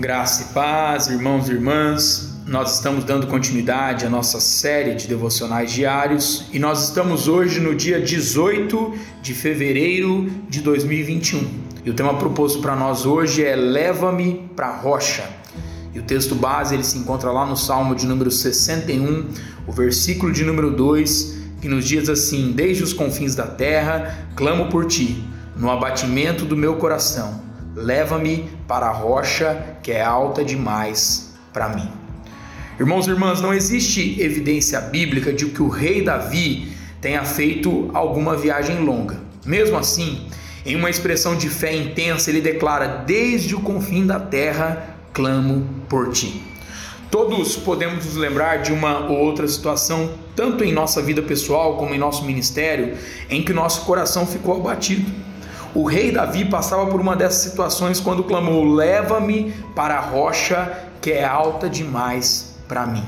Graça e paz, irmãos e irmãs. Nós estamos dando continuidade à nossa série de devocionais diários e nós estamos hoje no dia 18 de fevereiro de 2021. E o tema proposto para nós hoje é Leva-me para a rocha. E o texto base ele se encontra lá no Salmo de número 61, o versículo de número 2, que nos diz assim: Desde os confins da terra clamo por ti, no abatimento do meu coração leva-me para a rocha que é alta demais para mim. Irmãos e irmãs, não existe evidência bíblica de que o rei Davi tenha feito alguma viagem longa. Mesmo assim, em uma expressão de fé intensa, ele declara: Desde o confim da terra clamo por ti. Todos podemos nos lembrar de uma ou outra situação, tanto em nossa vida pessoal como em nosso ministério, em que nosso coração ficou abatido o rei Davi passava por uma dessas situações quando clamou: Leva-me para a rocha que é alta demais para mim.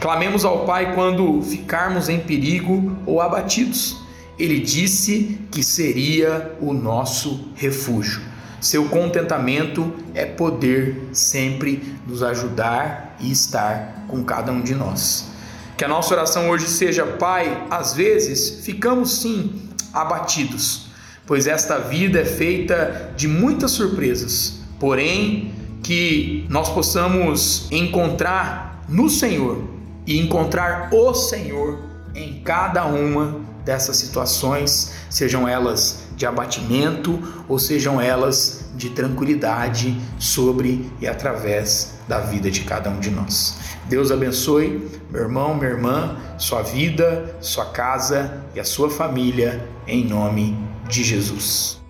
Clamemos ao Pai quando ficarmos em perigo ou abatidos. Ele disse que seria o nosso refúgio. Seu contentamento é poder sempre nos ajudar e estar com cada um de nós. Que a nossa oração hoje seja: Pai, às vezes ficamos sim abatidos pois esta vida é feita de muitas surpresas, porém que nós possamos encontrar no Senhor e encontrar o Senhor em cada uma dessas situações, sejam elas de abatimento ou sejam elas de tranquilidade sobre e através da vida de cada um de nós. Deus abençoe meu irmão, minha irmã, sua vida, sua casa e a sua família, em nome de Jesus.